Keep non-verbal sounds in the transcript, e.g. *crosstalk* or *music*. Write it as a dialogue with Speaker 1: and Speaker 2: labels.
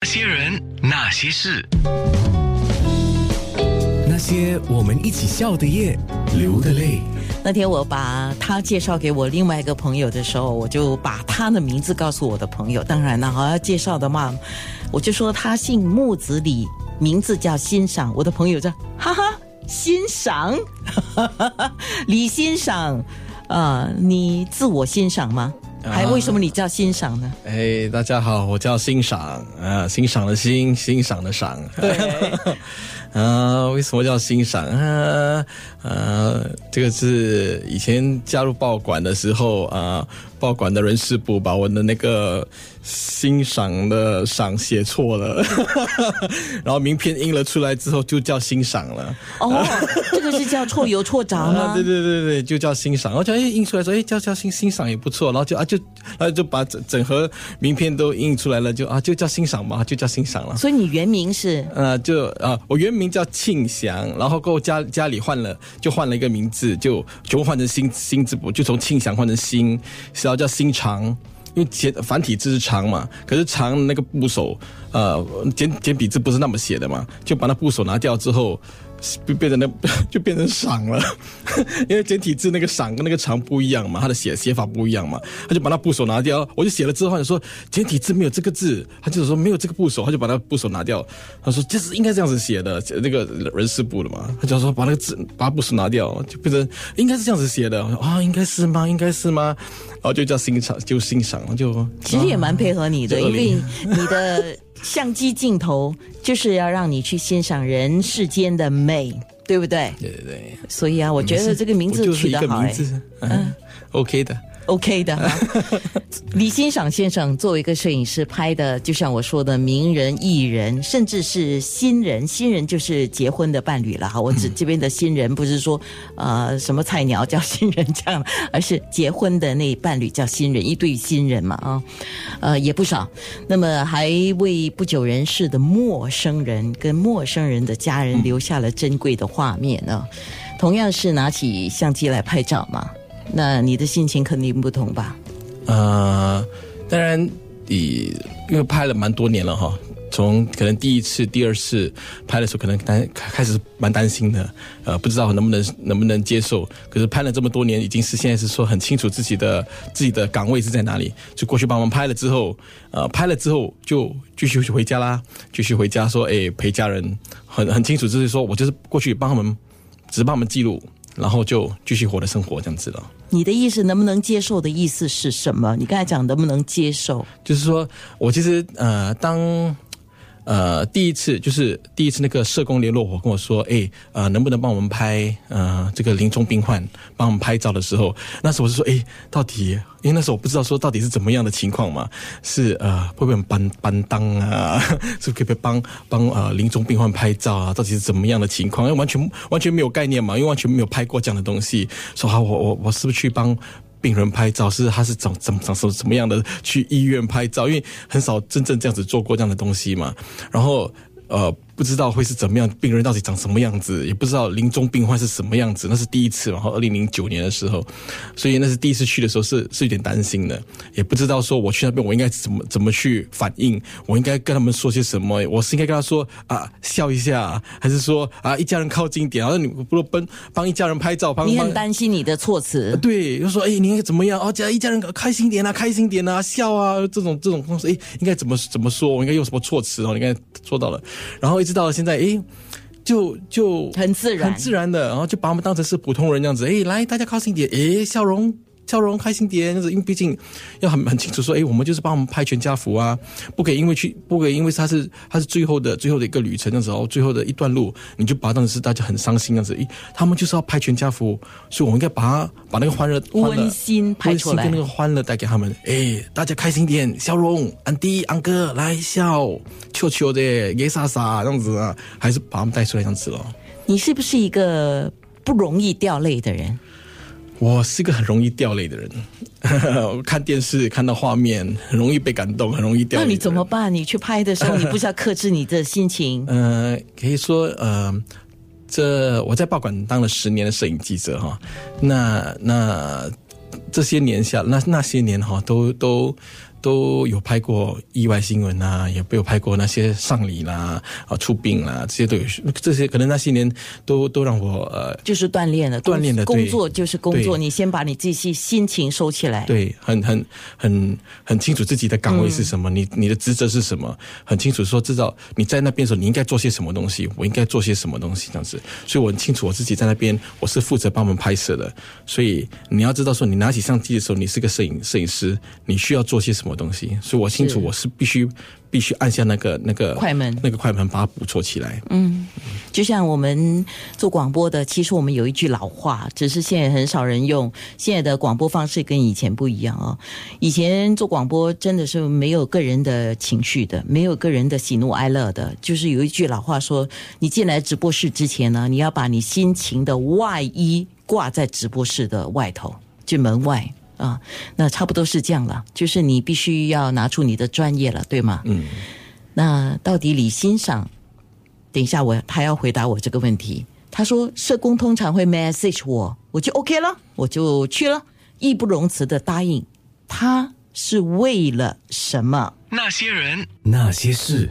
Speaker 1: 那些人，那些事，
Speaker 2: 那些我们一起笑的夜，流的泪。
Speaker 3: 那天我把他介绍给我另外一个朋友的时候，我就把他的名字告诉我的朋友。当然了，好要介绍的嘛，我就说他姓木子李，名字叫欣赏。我的朋友叫 *laughs* 哈哈欣赏，*laughs* 李欣赏，呃，你自我欣赏吗？还为什么你叫欣赏呢？
Speaker 4: 哎，大家好，我叫欣赏，啊，欣赏的欣，欣赏的赏。
Speaker 3: 对，*laughs*
Speaker 4: 啊，为什么叫欣赏？啊，啊，这个是以前加入报馆的时候啊，报馆的人事部把我的那个欣赏的赏写错了，*laughs* 然后名片印了出来之后就叫欣赏了。
Speaker 3: 哦，这个是叫错有错着吗？*laughs*
Speaker 4: 对对对对，就叫欣赏。我觉得哎印出来说，哎叫叫欣欣赏也不错。然后就啊就啊就把整整盒名片都印出来了，就啊就叫欣赏嘛，就叫欣赏了。
Speaker 3: 所以你原名是？
Speaker 4: 呃，就啊我原名叫庆祥，然后过后家家里换了，就换了一个名字，就就换成新新字部，就从庆祥换成新，然后叫新长。因为简繁体字是长嘛，可是长那个部首，呃，简简笔字不是那么写的嘛，就把那部首拿掉之后，变成那 *laughs* 就变成赏了。因为简体字那个赏跟那个长不一样嘛，它的写写法不一样嘛，他就把那部首拿掉。我就写了之后，他说简体字没有这个字，他就是说没有这个部首，他就把那部首拿掉。他说这是应该这样子写的，那个人事部的嘛，他就说把那个字把部首拿掉，就变成应该是这样子写的。我说啊，应该是吗？应该是吗？然后就叫欣赏，就欣赏了，就
Speaker 3: 其实也蛮配合你的，
Speaker 4: 就
Speaker 3: 因为你的相机镜头就是要让你去欣赏人世间的美，对不对？
Speaker 4: 对对对，
Speaker 3: 所以啊，我觉得这个名字取得好、
Speaker 4: 嗯，OK 的。
Speaker 3: OK 的哈。*laughs* 李欣赏先生作为一个摄影师拍的，就像我说的，名人、艺人，甚至是新人，新人就是结婚的伴侣了哈。我指这边的新人，不是说呃什么菜鸟叫新人这样，*laughs* 而是结婚的那伴侣叫新人，一对新人嘛啊，呃也不少。那么还为不久人世的陌生人跟陌生人的家人留下了珍贵的画面呢。同样是拿起相机来拍照嘛，那你的心情肯定不同吧？
Speaker 4: 呃，当然，你因为拍了蛮多年了哈，从可能第一次、第二次拍的时候，可能担开始蛮担心的，呃，不知道能不能能不能接受。可是拍了这么多年，已经是现在是说很清楚自己的自己的岗位是在哪里。就过去帮忙拍了之后，呃，拍了之后就继续回家啦，继续回家说，哎，陪家人，很很清楚，就是说我就是过去帮他们，只是帮他们记录，然后就继续活的生活这样子了。
Speaker 3: 你的意思能不能接受的意思是什么？你刚才讲能不能接受？
Speaker 4: 就是说我其实呃，当呃第一次就是第一次那个社工联络我跟我说，哎呃，能不能帮我们拍呃这个临终病患帮我们拍照的时候，那时候我就说，哎，到底因为那时候我不知道说到底是怎么样的情况嘛，是呃会不会搬搬当啊，*laughs* 是不是可以帮帮呃临终病患拍照啊？到底是怎么样的情况？因为完全完全没有概念嘛，因为完全没有拍过这样的东西，说好我我我是不是去帮？病人拍照是他是怎怎么怎么怎么样的去医院拍照，因为很少真正这样子做过这样的东西嘛。然后呃不知道会是怎么样，病人到底长什么样子，也不知道临终病患是什么样子，那是第一次。然后二零零九年的时候，所以那是第一次去的时候是是有点担心的，也不知道说我去那边我应该怎么怎么去反应，我应该跟他们说些什么，我是应该跟他说啊笑一下，还是说啊一家人靠近点，然后你不如帮帮一家人拍照，帮
Speaker 3: 你很担心你的措辞，
Speaker 4: 对，就说哎，你应该怎么样？哦，家一家人开心点啊，开心点啊，笑啊，这种这种方式，哎，应该怎么怎么说？我应该用什么措辞哦？你应该做到了，然后直到了现在，哎，就就
Speaker 3: 很自然
Speaker 4: 很自然的，然后就把我们当成是普通人这样子，哎，来，大家靠近点，哎，笑容。笑容开心点，就是因为毕竟要很 *laughs* 很清楚说，哎，我们就是帮我们拍全家福啊，不可以因为去，不可以因为他是他是最后的最后的一个旅程的时候，最后的一段路，你就把它当成是大家很伤心样子，诶，他们就是要拍全家福，所以我们应该把它把那个欢乐
Speaker 3: 温馨拍出来
Speaker 4: 温馨跟那个欢乐带给他们，哎，大家开心点，笑容，安迪安哥来笑，球球的，耶傻傻这样子啊，还是把他们带出来这样子咯。
Speaker 3: 你是不是一个不容易掉泪的人？
Speaker 4: 我是一个很容易掉泪的人，*laughs* 看电视看到画面很容易被感动，很容易掉泪。
Speaker 3: 那你怎么？办？你去拍的时候，你不是要克制你的心情？*laughs*
Speaker 4: 呃，可以说呃，这我在报馆当了十年的摄影记者哈，那那这些年下那那些年哈，都都都有拍过意外新闻啊，也有拍过那些丧礼啦、啊出殡啦，这些都有。这些可能那些年都都让我呃，
Speaker 3: 就是锻炼了，
Speaker 4: 锻炼的
Speaker 3: 工作就是工作，你先把你自己心情收起来。
Speaker 4: 对，很很很很清楚自己的岗位是什
Speaker 3: 嗯
Speaker 4: 么，你你的职责是什么，很清楚说知道你在那边的时候你应该做些什么东西，我应该做些什么东西这样子，所以我很清楚我自己在那边我是负责帮我们拍摄的，所以你要知道说你拿起相机的时候，你是个摄影摄影师，你需要做些什么东西，所以我清楚我是必须必须按下那个那个
Speaker 3: 快门
Speaker 4: 那个快门把它捕捉起来。
Speaker 3: 嗯就像我们做广播的，其实我们有一句老话，只是现在很少人用。现在的广播方式跟以前不一样哦。以前做广播真的是没有个人的情绪的，没有个人的喜怒哀乐的。就是有一句老话说，你进来直播室之前呢，你要把你心情的外衣挂在直播室的外头，就门外。啊，那差不多是这样了，就是你必须要拿出你的专业了，对吗？
Speaker 4: 嗯，
Speaker 3: 那到底李欣赏，等一下我他要回答我这个问题。他说社工通常会 message 我，我就 OK 了，我就去了，义不容辞的答应。他是为了什么？
Speaker 1: 那些人，
Speaker 2: 那些事。